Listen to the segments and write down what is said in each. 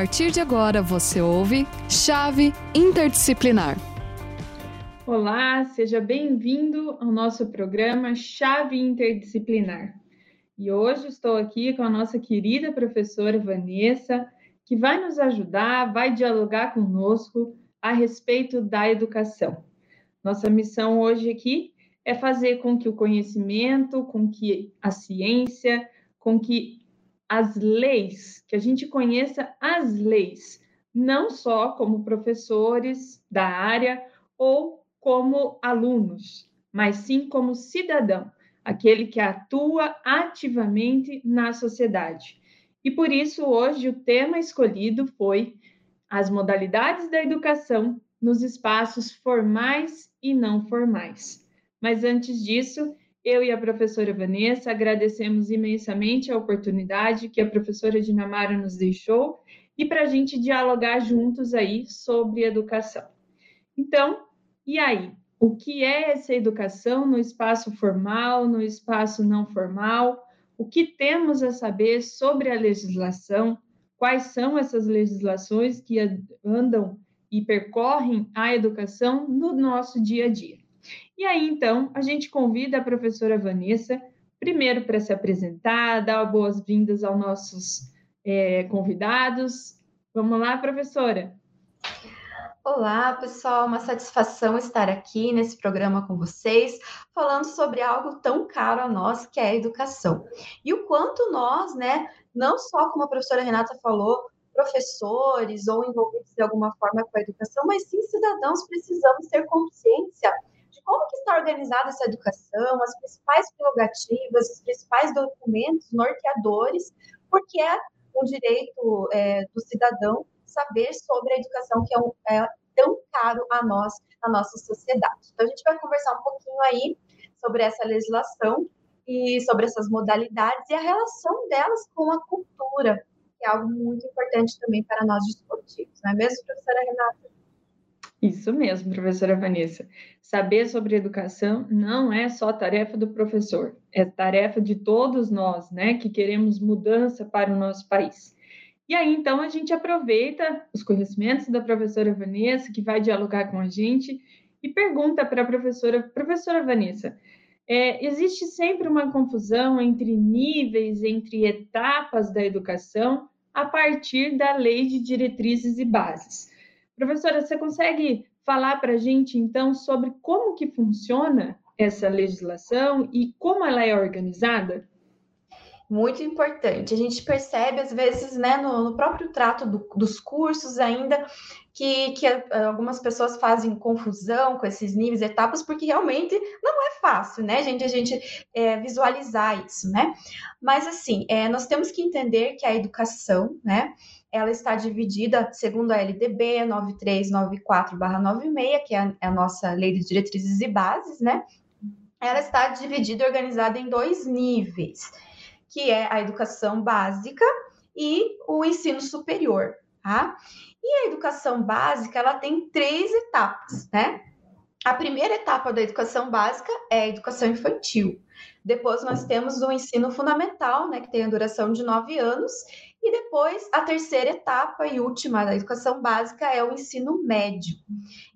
partir de agora você ouve Chave Interdisciplinar. Olá, seja bem-vindo ao nosso programa Chave Interdisciplinar. E hoje estou aqui com a nossa querida professora Vanessa, que vai nos ajudar, vai dialogar conosco a respeito da educação. Nossa missão hoje aqui é fazer com que o conhecimento, com que a ciência, com que as leis, que a gente conheça as leis, não só como professores da área ou como alunos, mas sim como cidadão, aquele que atua ativamente na sociedade. E por isso, hoje, o tema escolhido foi as modalidades da educação nos espaços formais e não formais. Mas antes disso, eu e a professora Vanessa agradecemos imensamente a oportunidade que a professora Dinamara nos deixou e para a gente dialogar juntos aí sobre educação. Então, e aí? O que é essa educação no espaço formal, no espaço não formal? O que temos a saber sobre a legislação? Quais são essas legislações que andam e percorrem a educação no nosso dia a dia? E aí, então, a gente convida a professora Vanessa, primeiro para se apresentar, dar boas-vindas aos nossos é, convidados. Vamos lá, professora. Olá, pessoal, uma satisfação estar aqui nesse programa com vocês, falando sobre algo tão caro a nós, que é a educação. E o quanto nós, né, não só como a professora Renata falou, professores ou envolvidos de alguma forma com a educação, mas sim cidadãos precisamos ter consciência como que está organizada essa educação, as principais prerrogativas, os principais documentos norteadores, porque é um direito é, do cidadão saber sobre a educação que é, um, é, tão caro a nós, na nossa sociedade. Então, a gente vai conversar um pouquinho aí sobre essa legislação e sobre essas modalidades e a relação delas com a cultura, que é algo muito importante também para nós desportivos, não é mesmo, professora Renata? Isso mesmo, professora Vanessa. Saber sobre educação não é só tarefa do professor, é tarefa de todos nós, né, que queremos mudança para o nosso país. E aí, então, a gente aproveita os conhecimentos da professora Vanessa, que vai dialogar com a gente, e pergunta para a professora, professora Vanessa, é, existe sempre uma confusão entre níveis, entre etapas da educação, a partir da lei de diretrizes e bases. Professora, você consegue falar para a gente, então, sobre como que funciona essa legislação e como ela é organizada? Muito importante. A gente percebe, às vezes, né, no, no próprio trato do, dos cursos ainda, que, que eh, algumas pessoas fazem confusão com esses níveis, etapas, porque realmente não é fácil, né, gente, a gente é, visualizar isso, né? Mas, assim, é, nós temos que entender que a educação, né, ela está dividida, segundo a LDB 9394-96, que é a, é a, nossa Lei de Diretrizes e Bases, né? Ela está dividida e organizada em dois níveis, que é a educação básica e o ensino superior, tá? E a educação básica, ela tem três etapas, né? A primeira etapa da educação básica é a educação infantil. Depois nós temos o ensino fundamental, né, que tem a duração de nove anos, e depois, a terceira etapa e última da educação básica é o ensino médio.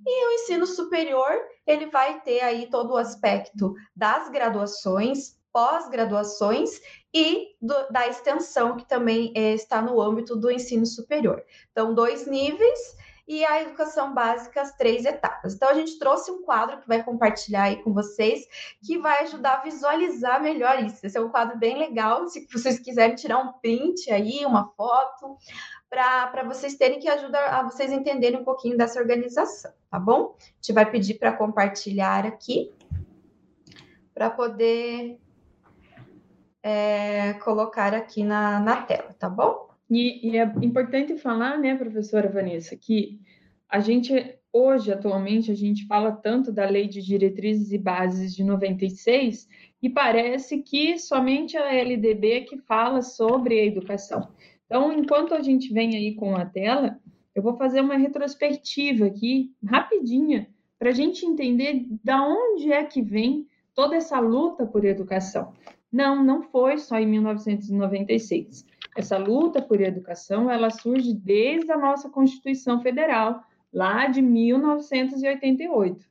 E o ensino superior, ele vai ter aí todo o aspecto das graduações, pós-graduações e do, da extensão, que também é, está no âmbito do ensino superior. Então, dois níveis e a educação básica, as três etapas. Então, a gente trouxe um quadro que vai compartilhar aí com vocês, que vai ajudar a visualizar melhor isso. Esse é um quadro bem legal, se vocês quiserem tirar um print aí, uma foto, para vocês terem que ajudar a vocês entenderem um pouquinho dessa organização, tá bom? A gente vai pedir para compartilhar aqui, para poder é, colocar aqui na, na tela, tá bom? E, e, é importante falar, né, professora Vanessa, que a gente, hoje, atualmente, a gente fala tanto da Lei de Diretrizes e Bases de 96 e parece que somente a LDB que fala sobre a educação. Então, enquanto a gente vem aí com a tela, eu vou fazer uma retrospectiva aqui, rapidinha, para a gente entender da onde é que vem toda essa luta por educação. Não, não foi só em 1996. Essa luta por educação, ela surge desde a nossa Constituição Federal, lá de 1988.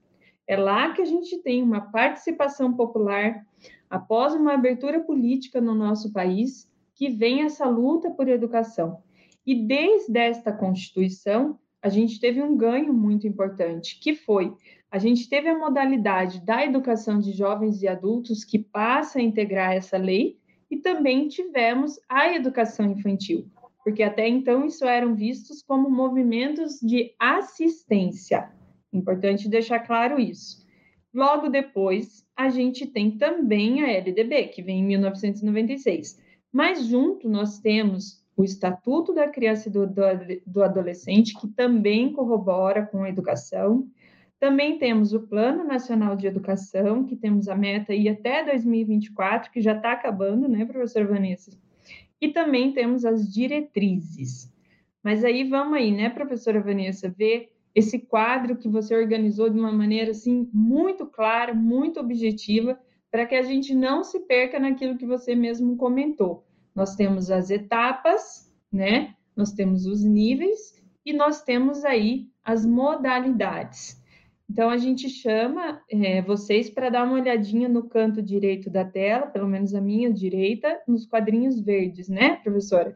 É lá que a gente tem uma participação popular após uma abertura política no nosso país que vem essa luta por educação. E desde esta Constituição, a gente teve um ganho muito importante, que foi a gente teve a modalidade da educação de jovens e adultos que passa a integrar essa lei e também tivemos a educação infantil, porque até então isso eram vistos como movimentos de assistência. Importante deixar claro isso. Logo depois, a gente tem também a LDB, que vem em 1996. Mas junto nós temos o Estatuto da Criança e do, do, do Adolescente, que também corrobora com a educação, também temos o Plano Nacional de Educação, que temos a meta aí até 2024, que já está acabando, né, professora Vanessa? E também temos as diretrizes. Mas aí vamos aí, né, professora Vanessa, ver esse quadro que você organizou de uma maneira assim muito clara, muito objetiva, para que a gente não se perca naquilo que você mesmo comentou. Nós temos as etapas, né? Nós temos os níveis e nós temos aí as modalidades. Então, a gente chama é, vocês para dar uma olhadinha no canto direito da tela, pelo menos a minha direita, nos quadrinhos verdes, né, professora?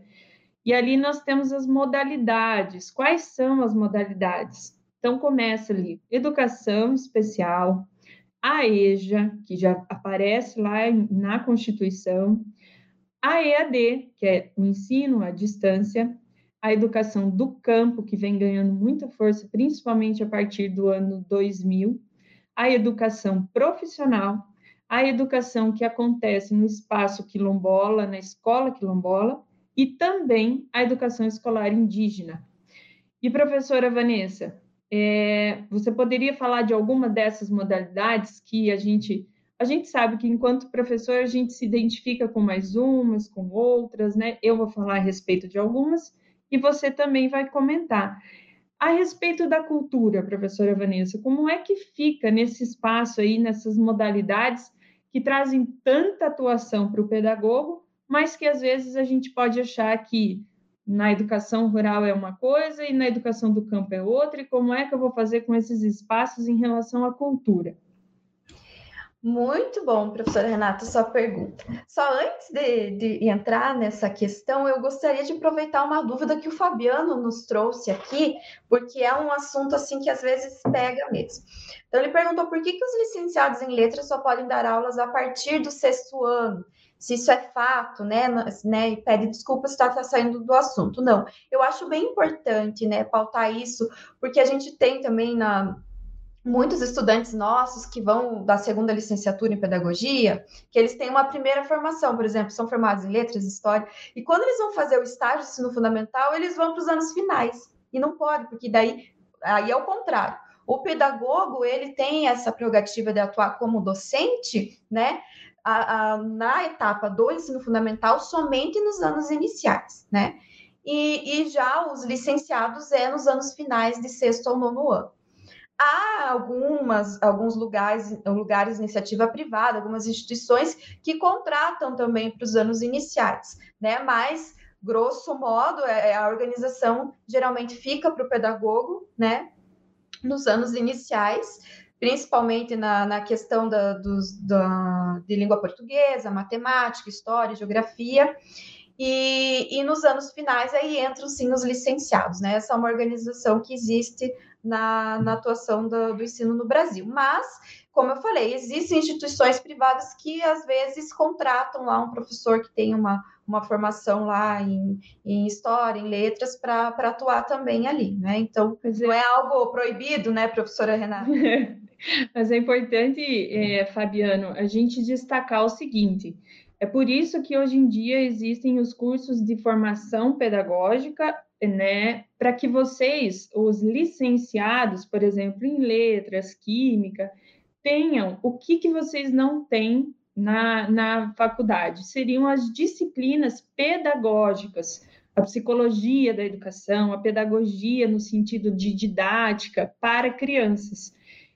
E ali nós temos as modalidades. Quais são as modalidades? Então, começa ali: educação especial, a EJA, que já aparece lá na Constituição, a EAD, que é o ensino à distância, a educação do campo, que vem ganhando muita força, principalmente a partir do ano 2000, a educação profissional, a educação que acontece no espaço quilombola, na escola quilombola, e também a educação escolar indígena. E professora Vanessa, é, você poderia falar de alguma dessas modalidades que a gente a gente sabe que enquanto professor a gente se identifica com mais umas, com outras, né? Eu vou falar a respeito de algumas e você também vai comentar. A respeito da cultura, professora Vanessa, como é que fica nesse espaço aí, nessas modalidades que trazem tanta atuação para o pedagogo, mas que às vezes a gente pode achar que na educação rural é uma coisa e na educação do campo é outra, e como é que eu vou fazer com esses espaços em relação à cultura? Muito bom, professora Renata, sua pergunta. Só antes de, de, entrar nessa questão, eu gostaria de aproveitar uma dúvida que o Fabiano nos trouxe aqui, porque é um assunto assim que às vezes pega mesmo. Então, ele perguntou por que, que os licenciados em letras só podem dar aulas a partir do sexto ano se isso é fato, né, né, e pede desculpas se está tá saindo do assunto. Não, eu acho bem importante, né, pautar isso, porque a gente tem também na, muitos estudantes nossos que vão da segunda licenciatura em pedagogia, que eles têm uma primeira formação, por exemplo, são formados em letras, história, e quando eles vão fazer o estágio de ensino fundamental, eles vão para os anos finais. E não pode, porque daí aí é o contrário. O pedagogo, ele tem essa prerrogativa de atuar como docente, né? A, a, na etapa do ensino fundamental somente nos anos iniciais, né? E, e já os licenciados é nos anos finais de sexto ou nono ano. Há algumas, alguns lugares, lugares iniciativa privada, algumas instituições que contratam também para os anos iniciais, né? Mas, grosso modo, é, é a organização geralmente fica para o pedagogo, né? Nos anos iniciais, principalmente na, na questão da, dos, da, de língua portuguesa, matemática, história, geografia. E, e nos anos finais aí entram sim os licenciados, né? Essa é uma organização que existe na, na atuação do, do ensino no Brasil. Mas, como eu falei, existem instituições privadas que às vezes contratam lá um professor que tem uma, uma formação lá em, em história, em letras, para atuar também ali, né? Então, é. não é algo proibido, né, professora Renata? Mas é importante, é, Fabiano, a gente destacar o seguinte: é por isso que hoje em dia existem os cursos de formação pedagógica né, para que vocês, os licenciados, por exemplo, em letras, química, tenham o que, que vocês não têm na, na faculdade. Seriam as disciplinas pedagógicas, a psicologia da educação, a pedagogia no sentido de didática para crianças.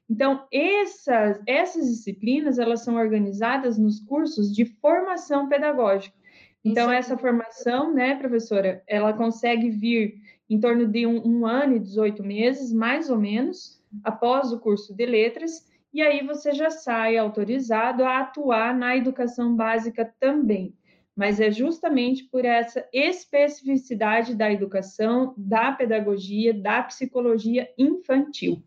Então, essas, essas disciplinas, elas são organizadas nos cursos de formação pedagógica. Então, essa formação, né, professora, ela consegue vir em torno de um, um ano e 18 meses, mais ou menos, após o curso de letras, e aí você já sai autorizado a atuar na educação básica também. Mas é justamente por essa especificidade da educação, da pedagogia, da psicologia infantil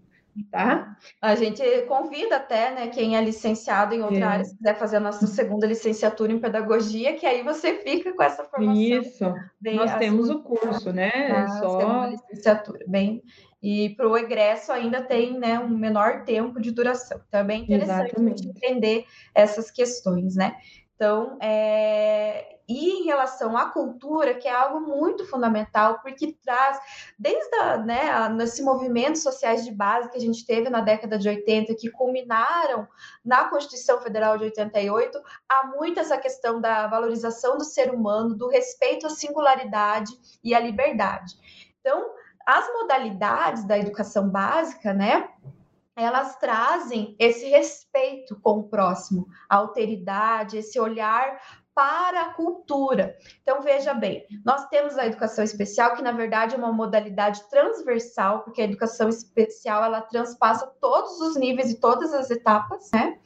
tá? A gente convida até, né, quem é licenciado em outra é. área, se quiser fazer a nossa segunda licenciatura em pedagogia, que aí você fica com essa formação. Isso, bem, nós temos o curso, né? Ah, Só... licenciatura, bem... E para o egresso ainda tem né, um menor tempo de duração. Então é bem interessante Exatamente. entender essas questões, né? Então, é... e em relação à cultura, que é algo muito fundamental, porque traz, desde a, né, a, movimentos sociais de base que a gente teve na década de 80, que culminaram na Constituição Federal de 88, há muito essa questão da valorização do ser humano, do respeito à singularidade e à liberdade. Então, as modalidades da educação básica, né, elas trazem esse respeito com o próximo, a alteridade, esse olhar para a cultura. Então, veja bem, nós temos a educação especial, que na verdade é uma modalidade transversal, porque a educação especial ela transpassa todos os níveis e todas as etapas, né?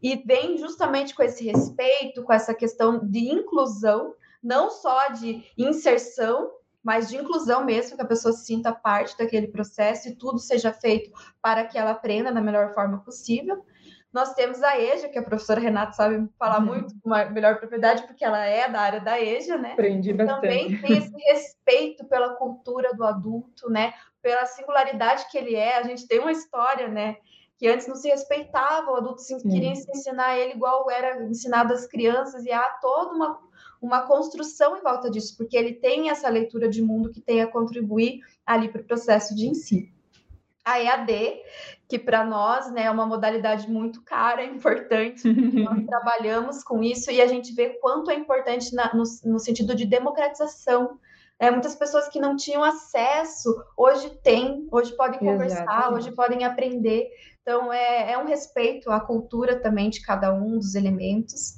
E vem justamente com esse respeito, com essa questão de inclusão, não só de inserção, mas de inclusão mesmo, que a pessoa se sinta parte daquele processo e tudo seja feito para que ela aprenda da melhor forma possível. Nós temos a EJA, que a professora Renata sabe falar uhum. muito com melhor propriedade, porque ela é da área da EJA, né? Aprendi bastante. Também tem esse respeito pela cultura do adulto, né? Pela singularidade que ele é. A gente tem uma história, né? Que antes não se respeitava, o adulto se, queria se ensinar ele igual era ensinado às crianças, e há toda uma uma construção em volta disso, porque ele tem essa leitura de mundo que tem a contribuir ali para o processo de ensino. A EAD, que para nós né, é uma modalidade muito cara, importante, nós trabalhamos com isso e a gente vê quanto é importante na, no, no sentido de democratização é, muitas pessoas que não tinham acesso, hoje têm, hoje podem conversar, Exatamente. hoje podem aprender. Então, é, é, um respeito à cultura também de cada um dos elementos.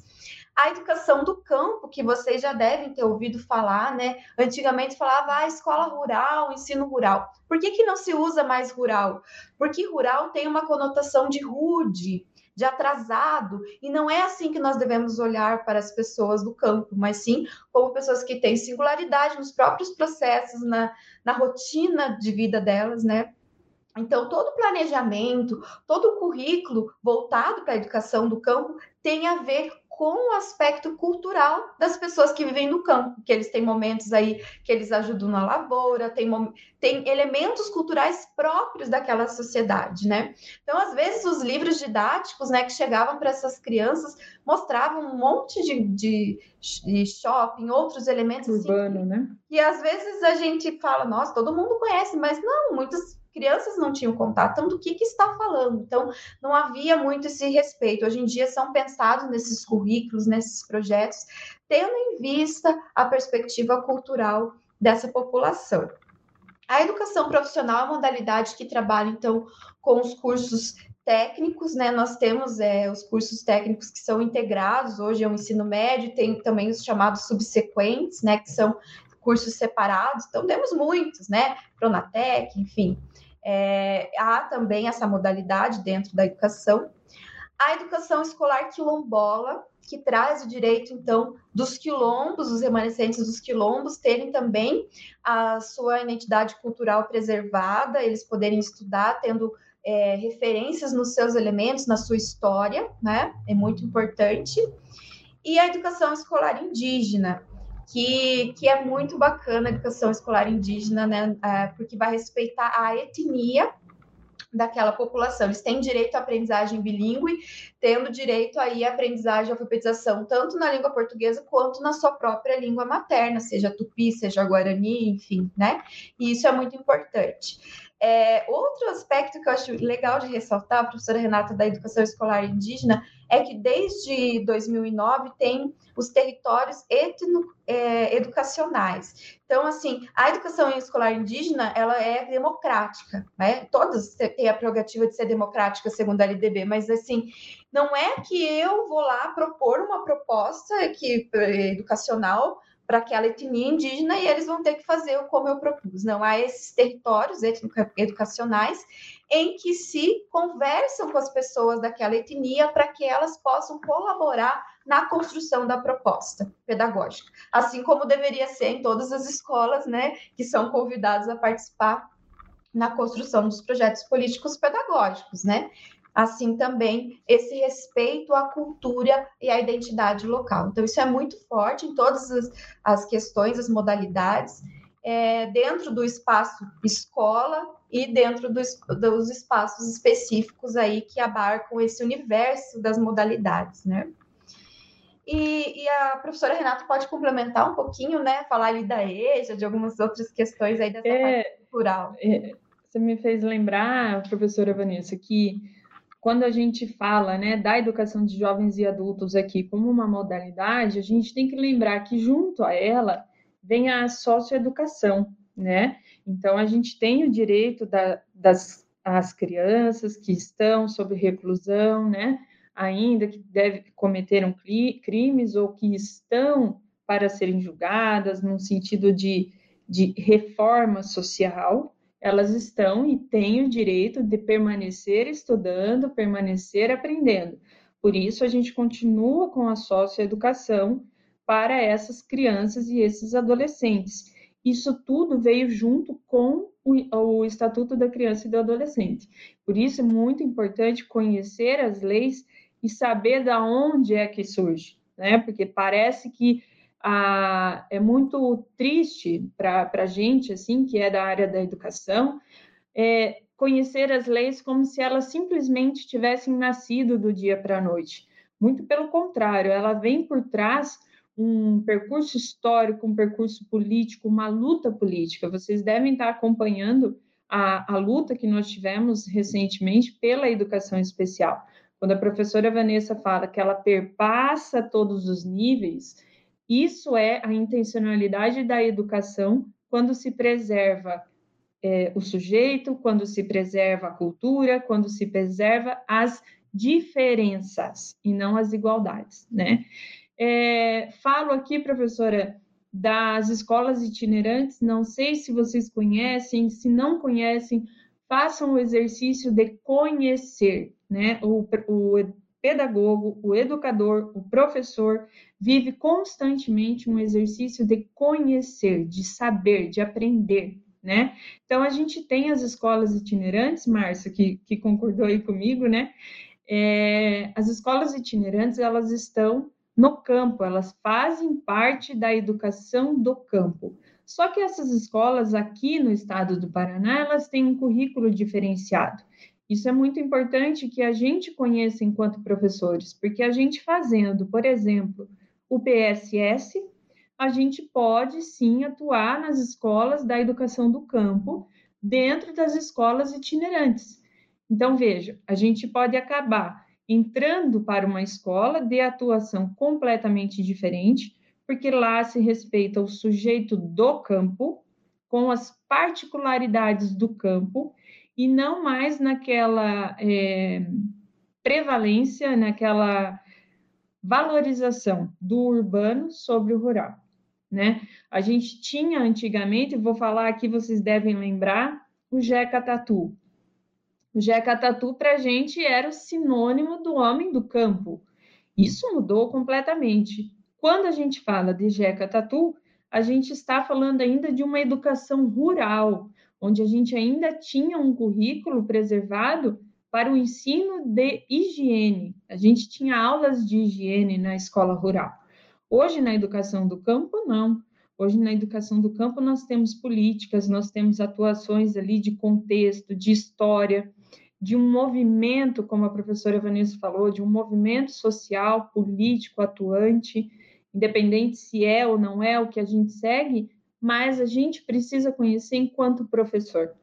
A educação do campo, que vocês já devem ter ouvido falar, né? Antigamente falava ah, escola rural, ensino rural. Por que, que não se usa mais rural? Porque rural tem uma conotação de rude, de atrasado, e não é assim que nós devemos olhar para as pessoas do campo, mas sim como pessoas que têm singularidade nos próprios processos, na, na rotina de vida delas, né? Então, todo o planejamento, todo o currículo voltado para a educação do campo tem a ver com o aspecto cultural das pessoas que vivem no campo, que eles têm momentos aí que eles ajudam na lavoura, tem, tem elementos culturais próprios daquela sociedade, né? Então, às vezes, os livros didáticos, né, que chegavam para essas crianças mostravam um monte de, de, de shopping, outros elementos assim, urbano, assim, né? E às vezes a gente fala, nossa, todo mundo conhece, mas não, muitas crianças não tinham contato, então do que, que está falando? Então, não havia muito esse respeito. Hoje em dia são pensados nesses currículos, nesses projetos, tendo em vista a perspectiva cultural dessa população. A educação profissional é uma modalidade que trabalha, então, com os cursos técnicos, né? Nós temos é, os cursos técnicos que são integrados hoje ao ensino médio, tem também os chamados subsequentes, né? Que são cursos separados, então temos muitos, né? Pronatec, enfim. É, há também essa modalidade dentro da educação. A educação escolar quilombola, que traz o direito, então, dos quilombos, os remanescentes dos quilombos, terem também a sua identidade cultural preservada, eles poderem estudar, tendo é, referências nos seus elementos, na sua história, né? É muito importante. E a educação escolar indígena, que, que é muito bacana a educação escolar indígena, né? É, porque vai respeitar a etnia daquela população. Eles têm direito à aprendizagem bilíngue, tendo direito aí à aprendizagem, à alfabetização, tanto na língua portuguesa quanto na sua própria língua materna, seja tupi, seja guarani, enfim, né? E isso é muito importante. É, outro aspecto que eu acho legal de ressaltar, professora Renata, da educação escolar indígena, é que desde 2009 tem os territórios etno-educacionais. É, então, assim, a educação escolar indígena, ela é democrática, né? Todas têm a prerrogativa de ser democrática, segundo a LDB, mas, assim, não é que eu vou lá propor uma proposta que, educacional para aquela etnia indígena e eles vão ter que fazer como eu propus. Não há esses territórios educacionais em que se conversam com as pessoas daquela etnia para que elas possam colaborar na construção da proposta pedagógica, assim como deveria ser em todas as escolas, né, que são convidados a participar na construção dos projetos políticos pedagógicos, né? Assim também esse respeito à cultura e à identidade local. Então, isso é muito forte em todas as, as questões, as modalidades, é, dentro do espaço escola e dentro dos, dos espaços específicos aí que abarcam esse universo das modalidades, né? E, e, a professora Renata pode complementar um pouquinho, né? Falar ali da EJA, de algumas outras questões aí dessa é, parte cultural. É, você me fez lembrar, professora Vanessa, que quando a gente fala né, da educação de jovens e adultos aqui como uma modalidade, a gente tem que lembrar que junto a ela vem a socioeducação, né? Então a gente tem o direito da, das as crianças que estão sob reclusão, né? Ainda que devem cometeram crimes ou que estão para serem julgadas, no sentido de, de reforma social, elas estão e têm o direito de permanecer estudando, permanecer aprendendo. Por isso, a gente continua com a socioeducação para essas crianças e esses adolescentes. Isso tudo veio junto com o, Estatuto da Criança e do Adolescente. Por isso, é muito importante conhecer as leis e saber da onde é que surge, né? Porque parece que ah, é muito triste para a gente, assim, que é da área da educação, é, conhecer as leis como se elas simplesmente tivessem nascido do dia para a noite. Muito pelo contrário, ela vem por trás um percurso histórico, um percurso político, uma luta política. Vocês devem estar acompanhando a, a luta que nós tivemos recentemente pela educação especial. Quando a professora Vanessa fala que ela perpassa todos os níveis, isso é a intencionalidade da educação quando se preserva é, o sujeito, quando se preserva a cultura, quando se preserva as diferenças e não as igualdades, né? É, falo aqui, professora, das escolas itinerantes, não sei se vocês conhecem, se não conhecem, façam o exercício de conhecer, né? O, o pedagogo, o educador, o professor vive constantemente um exercício de conhecer, de saber, de aprender, né? Então a gente tem as escolas itinerantes, Márcia, que, que concordou aí comigo, né? É, as escolas itinerantes elas estão no campo, elas fazem parte da educação do campo. Só que essas escolas aqui no estado do Paraná, elas têm um currículo diferenciado. Isso é muito importante que a gente conheça enquanto professores, porque a gente fazendo, por exemplo, o PSS, a gente pode sim atuar nas escolas da educação do campo, dentro das escolas itinerantes. Então, veja, a gente pode acabar entrando para uma escola de atuação completamente diferente, porque lá se respeita o sujeito do campo, com as particularidades do campo, e não mais naquela é, prevalência, naquela valorização do urbano sobre o rural, né? A gente tinha antigamente, vou falar aqui, vocês devem lembrar, o Jeca Tatu. O Jeca Tatu para a gente era o sinônimo do homem do campo. Isso mudou completamente. Quando a gente fala de Jeca Tatu, a gente está falando ainda de uma educação rural, onde a gente ainda tinha um currículo preservado para o ensino de higiene. A gente tinha aulas de higiene na escola rural. Hoje, na educação do campo, não. Hoje, na educação do campo, nós temos políticas, nós temos atuações ali de contexto, de história, de um movimento, como a professora Vanessa falou, de um movimento social, político, atuante, independente se é ou não é o que a gente segue, mas a gente precisa conhecer enquanto professor.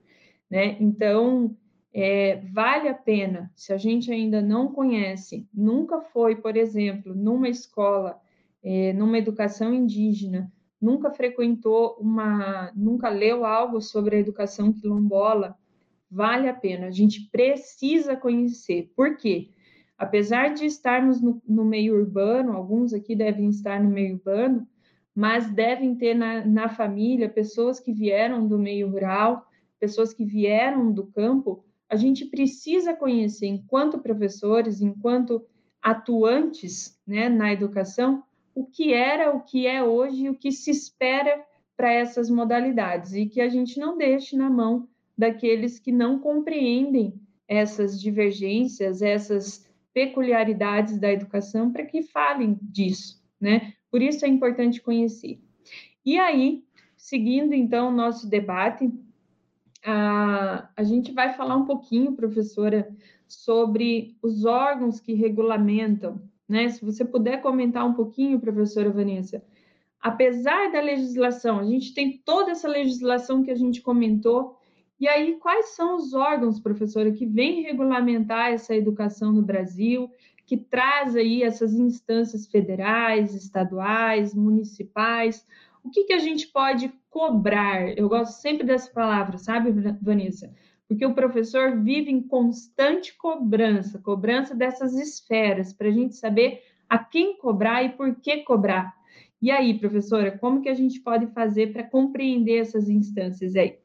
né? Então, é, vale a pena, se a gente ainda não conhece, nunca foi, por exemplo, numa escola, é, numa educação indígena, nunca frequentou uma, nunca leu algo sobre a educação quilombola, vale a pena, a gente precisa conhecer. Por quê? Apesar de estarmos no, no meio urbano, alguns aqui devem estar no meio urbano, mas devem ter na, na família pessoas que vieram do meio rural, pessoas que vieram do campo, a gente precisa conhecer, enquanto professores, enquanto atuantes né, na educação, o que era, o que é hoje e o que se espera para essas modalidades, e que a gente não deixe na mão daqueles que não compreendem essas divergências, essas peculiaridades da educação, para que falem disso, né? Por isso é importante conhecer. E aí, seguindo então o nosso debate, a, a gente vai falar um pouquinho, professora, sobre os órgãos que regulamentam, né? Se você puder comentar um pouquinho, professora Vanessa, apesar da legislação, a gente tem toda essa legislação que a gente comentou, e aí quais são os órgãos, professora, que vêm regulamentar essa educação no Brasil, que traz aí essas instâncias federais, estaduais, municipais, o que, que a gente pode cobrar? Eu gosto sempre dessa palavra, sabe, Vanessa? Porque o professor vive em constante cobrança, cobrança dessas esferas, para a gente saber a quem cobrar e por que cobrar. E aí, professora, como que a gente pode fazer para compreender essas instâncias aí?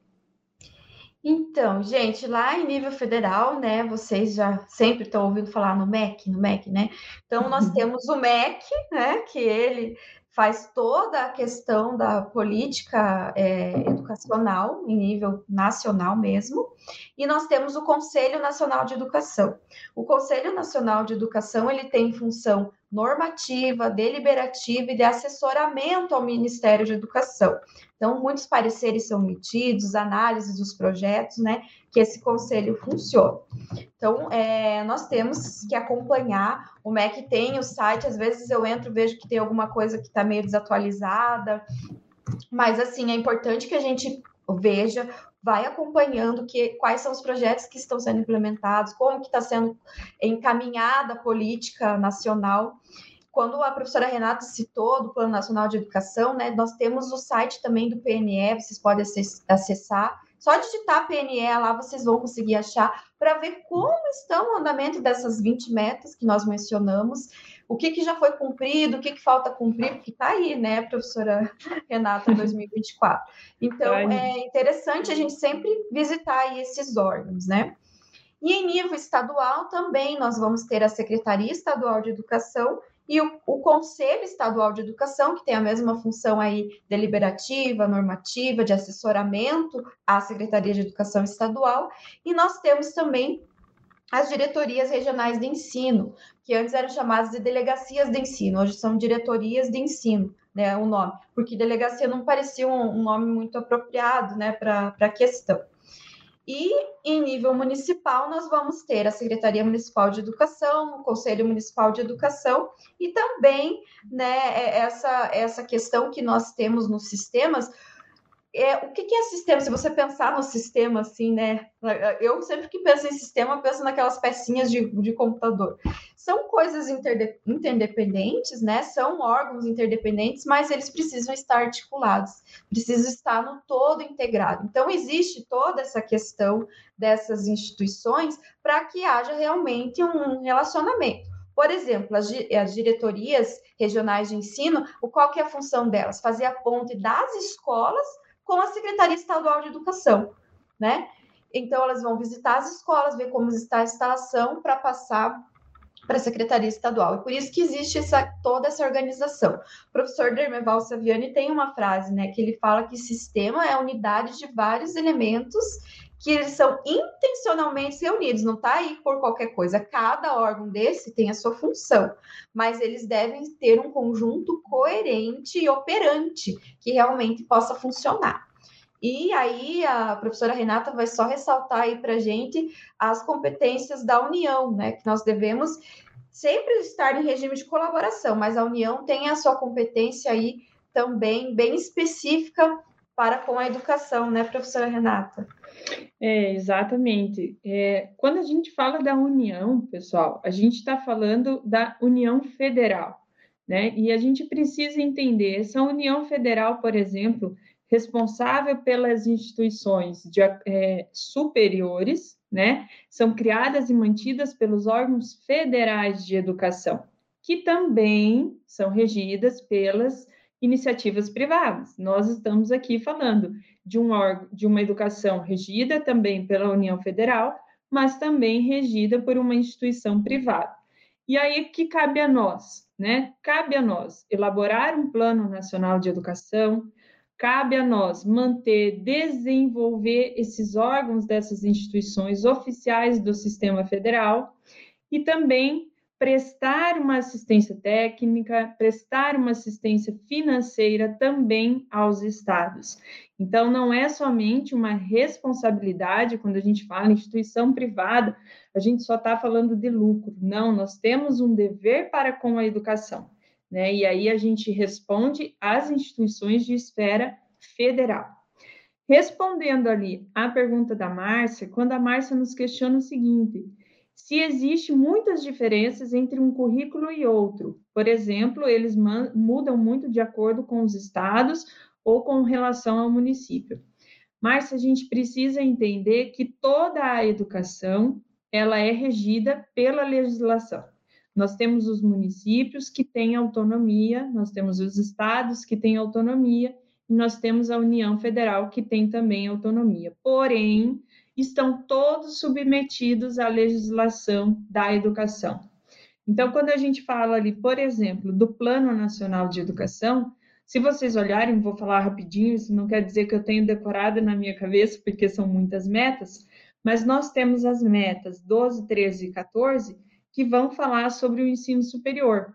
Então, gente, lá em nível federal, né, vocês já sempre estão ouvindo falar no MEC, no MEC, né? Então, nós uhum. temos o MEC, né, que ele faz toda a questão da política é, educacional em nível nacional mesmo, e nós temos o Conselho Nacional de Educação. O Conselho Nacional de Educação ele tem função normativa, deliberativa e de assessoramento ao Ministério de Educação. Então, muitos pareceres são emitidos, análises dos projetos, né, que esse conselho funciona. Então, é, nós temos que acompanhar. O MEC tem o site, às vezes eu entro, vejo que tem alguma coisa que está meio desatualizada, mas, assim, é importante que a gente veja vai acompanhando que, quais são os projetos que estão sendo implementados, como que está sendo encaminhada a política nacional. Quando a professora Renata citou do Plano Nacional de Educação, né, nós temos o site também do PNE, vocês podem acessar. Só digitar PNE lá, vocês vão conseguir achar para ver como estão o andamento dessas 20 metas que nós mencionamos o que, que já foi cumprido, o que, que falta cumprir, porque está aí, né, professora Renata, 2024. Então, é interessante a gente sempre visitar esses órgãos, né? E em nível estadual também nós vamos ter a Secretaria Estadual de Educação e o, o, Conselho Estadual de Educação, que tem a mesma função aí deliberativa, normativa, de assessoramento à Secretaria de Educação Estadual, e nós temos também as diretorias regionais de ensino, que antes eram chamadas de delegacias de ensino, hoje são diretorias de ensino, né, o nome, porque delegacia não parecia um, um nome muito apropriado, né, para a questão. E em nível municipal, nós vamos ter a Secretaria Municipal de Educação, o Conselho Municipal de Educação e também né, é, essa, essa questão que nós temos nos sistemas, é, o que, que, é sistema? Se você pensar no sistema, assim, né? Eu sempre que penso em sistema, penso naquelas pecinhas de, de computador. São coisas interdependentes, né? São órgãos interdependentes, mas eles precisam estar articulados, precisam estar no todo integrado. Então, existe toda essa questão dessas instituições para que haja realmente um relacionamento. Por exemplo, as, as, diretorias regionais de ensino, o qual que é a função delas? Fazer a ponte das escolas com a Secretaria Estadual de Educação, né? Então, elas vão visitar as escolas, ver como está a instalação para passar para a Secretaria Estadual. E por isso que existe essa, toda essa organização. O professor Dermeval Saviani tem uma frase, né, que ele fala que sistema é a unidade de vários elementos que eles são intencionalmente reunidos, não está aí por qualquer coisa. Cada órgão desse tem a sua função, mas eles devem ter um conjunto coerente e operante que realmente possa funcionar. E aí a professora Renata vai só ressaltar aí para a gente as competências da União, né? Que nós devemos sempre estar em regime de colaboração, mas a União tem a sua competência aí também bem específica para com a educação, né, professora Renata? É, exatamente. É, quando a gente fala da união, pessoal, a gente está falando da União Federal, né? E a gente precisa entender essa União Federal, por exemplo, responsável pelas instituições de, é, superiores, né? São criadas e mantidas pelos órgãos federais de educação, que também são regidas pelas iniciativas privadas. Nós estamos aqui falando de, um órgão, de uma educação regida também pela União Federal, mas também regida por uma instituição privada. E aí que cabe a nós, né? Cabe a nós elaborar um plano nacional de educação, cabe a nós manter, desenvolver esses órgãos dessas instituições oficiais do sistema federal e também prestar uma assistência técnica, prestar uma assistência financeira também aos estados. Então, não é somente uma responsabilidade, quando a gente fala em instituição privada, a gente só está falando de lucro. Não, nós temos um dever para com a educação. Né? E aí a gente responde às instituições de esfera federal. Respondendo ali à pergunta da Márcia, quando a Márcia nos questiona o seguinte: se existe muitas diferenças entre um currículo e outro. Por exemplo, eles mudam muito de acordo com os estados ou com relação ao município. Mas a gente precisa entender que toda a educação ela é regida pela legislação. Nós temos os municípios que têm autonomia, nós temos os estados que têm autonomia, e nós temos a União Federal que tem também autonomia. Porém, estão todos submetidos à legislação da educação. Então, quando a gente fala ali, por exemplo, do Plano Nacional de Educação, se vocês olharem, vou falar rapidinho, isso não quer dizer que eu tenho decorado na minha cabeça, porque são muitas metas, mas nós temos as metas 12, 13 e 14 que vão falar sobre o ensino superior.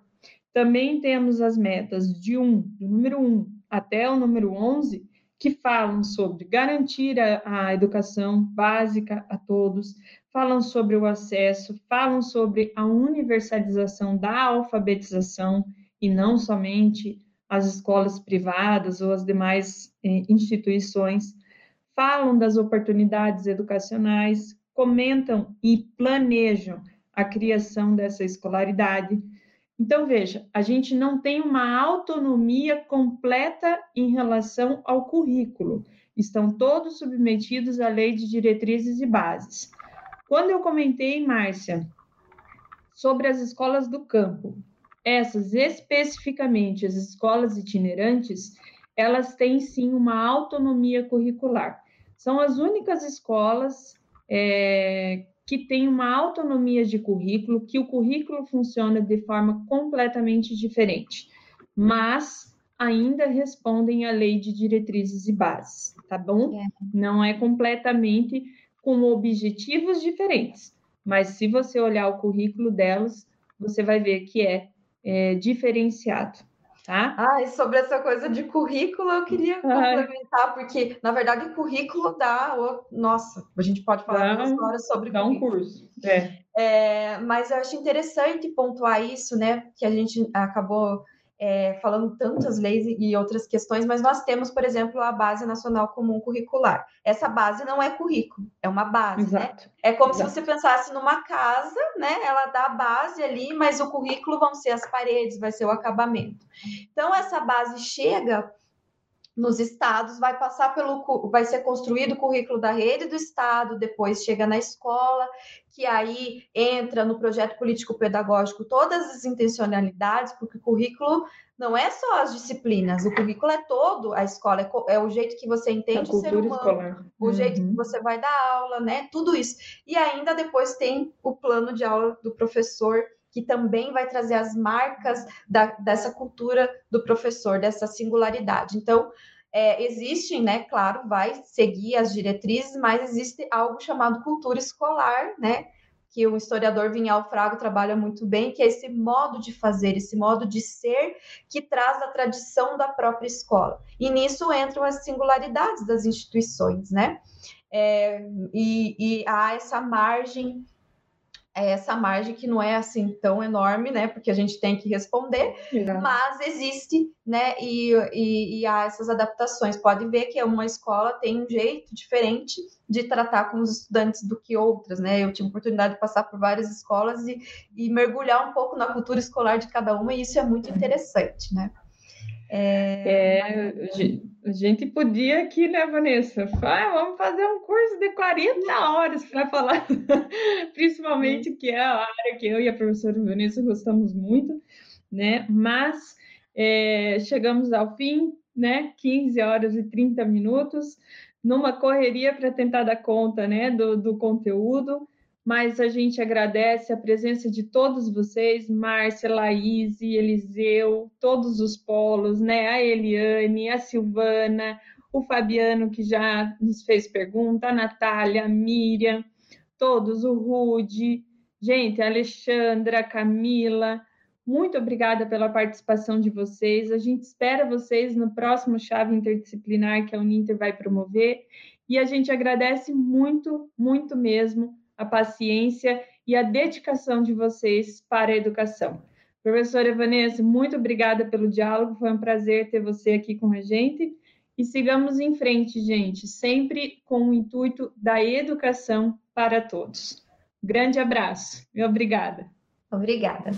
Também temos as metas de 1, do número 1 até o número 11, que falam sobre garantir a, a, educação básica a todos, falam sobre o acesso, falam sobre a universalização da alfabetização e não somente as escolas privadas ou as demais eh, instituições, falam das oportunidades educacionais, comentam e planejam a criação dessa escolaridade então, veja, a gente não tem uma autonomia completa em relação ao currículo. Estão todos submetidos à lei de diretrizes e bases. Quando eu comentei, Márcia, sobre as escolas do campo, essas especificamente, as escolas itinerantes, elas têm sim uma autonomia curricular. São as únicas escolas é, que tem uma autonomia de currículo, que o currículo funciona de forma completamente diferente, mas ainda respondem à lei de diretrizes e bases, tá bom? É. Não é completamente com objetivos diferentes, mas se você olhar o currículo delas, você vai ver que é, é diferenciado. Tá? Ah, e sobre essa coisa de currículo, eu queria complementar, porque, na verdade, o currículo dá. Nossa, a gente pode falar duas horas sobre dá currículo. um curso. É. É, mas eu acho interessante pontuar isso, né? Que a gente acabou é, falando tantas leis e outras questões, mas nós temos, por exemplo, a Base Nacional Comum Curricular. Essa base não é currículo, é uma base, né? Exato. né? É como Exato. se você pensasse numa casa, né? Ela dá a base ali, mas o currículo vão ser as paredes, vai ser o acabamento. Então, essa base chega nos estados, vai passar pelo, vai ser construído o currículo da rede do estado, depois chega na escola, que aí entra no projeto político-pedagógico todas as intencionalidades, porque o currículo não é só as disciplinas, o currículo é todo, a escola é, é o jeito que você entende o ser humano, escolar. o uhum. jeito que você vai dar aula, né? Tudo isso. E ainda depois tem o plano de aula do professor, que também vai trazer as marcas da, dessa cultura do professor, dessa singularidade. Então, é, existem, né, claro, vai seguir as diretrizes, mas existe algo chamado cultura escolar, né, que o historiador Vinhal Frago trabalha muito bem, que é esse modo de fazer, esse modo de ser que traz a tradição da própria escola. E nisso entram as singularidades das instituições, né? É, e, e há essa margem essa margem que não é assim tão enorme, né? Porque a gente tem que responder, mas existe, né? E, e, e, há essas adaptações. Pode ver que uma escola tem um jeito diferente de tratar com os estudantes do que outras, né? Eu tive a oportunidade de passar por várias escolas e, e mergulhar um pouco na cultura escolar de cada uma, e isso é muito interessante, né? É, é, a gente podia aqui, né, Vanessa? Ah, vamos fazer um curso de 40 horas para falar, principalmente que é a área que eu e a professora Vanessa gostamos muito, né? Mas é, chegamos ao fim, né? 15 horas e 30 minutos, numa correria para tentar dar conta, né, do, do conteúdo mas a gente agradece a presença de todos vocês, Márcia, Laís, Eliseu, todos os polos, né? A Eliane, a Silvana, o Fabiano, que já nos fez pergunta, a Natália, a Miriam, todos, o Rude, gente, a Alexandra, a Camila, muito obrigada pela participação de vocês. A gente espera vocês no próximo Chave Interdisciplinar que a Uninter vai promover. E a gente agradece muito, muito mesmo a paciência e a dedicação de vocês para a educação. Professora Vanessa, muito obrigada pelo diálogo, foi um prazer ter você aqui com a gente. E sigamos em frente, gente, sempre com o intuito da educação para todos. Grande abraço e obrigada. Obrigada.